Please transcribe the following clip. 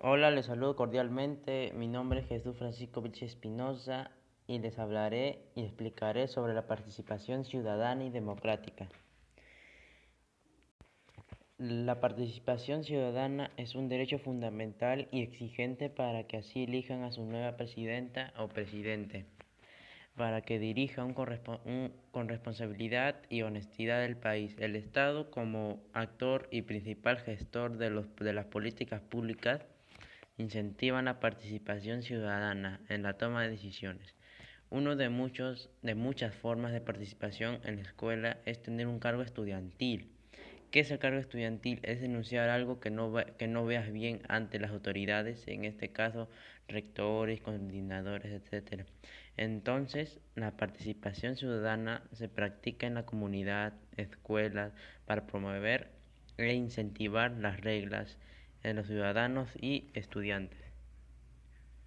Hola, les saludo cordialmente. Mi nombre es Jesús Francisco Vilche Espinosa y les hablaré y explicaré sobre la participación ciudadana y democrática. La participación ciudadana es un derecho fundamental y exigente para que así elijan a su nueva presidenta o presidente, para que dirija con responsabilidad y honestidad el país, el Estado como actor y principal gestor de, las políticas públicas incentivan la participación ciudadana en la toma de decisiones. Uno de muchos de muchas formas de participación en la escuela es tener un cargo estudiantil. ¿Qué es el cargo estudiantil? Es denunciar algo que no, que no veas bien ante las autoridades, en este caso rectores, coordinadores, etc. Entonces, la participación ciudadana se practica en la comunidad, escuelas, para promover e incentivar las reglas, en los ciudadanos y estudiantes.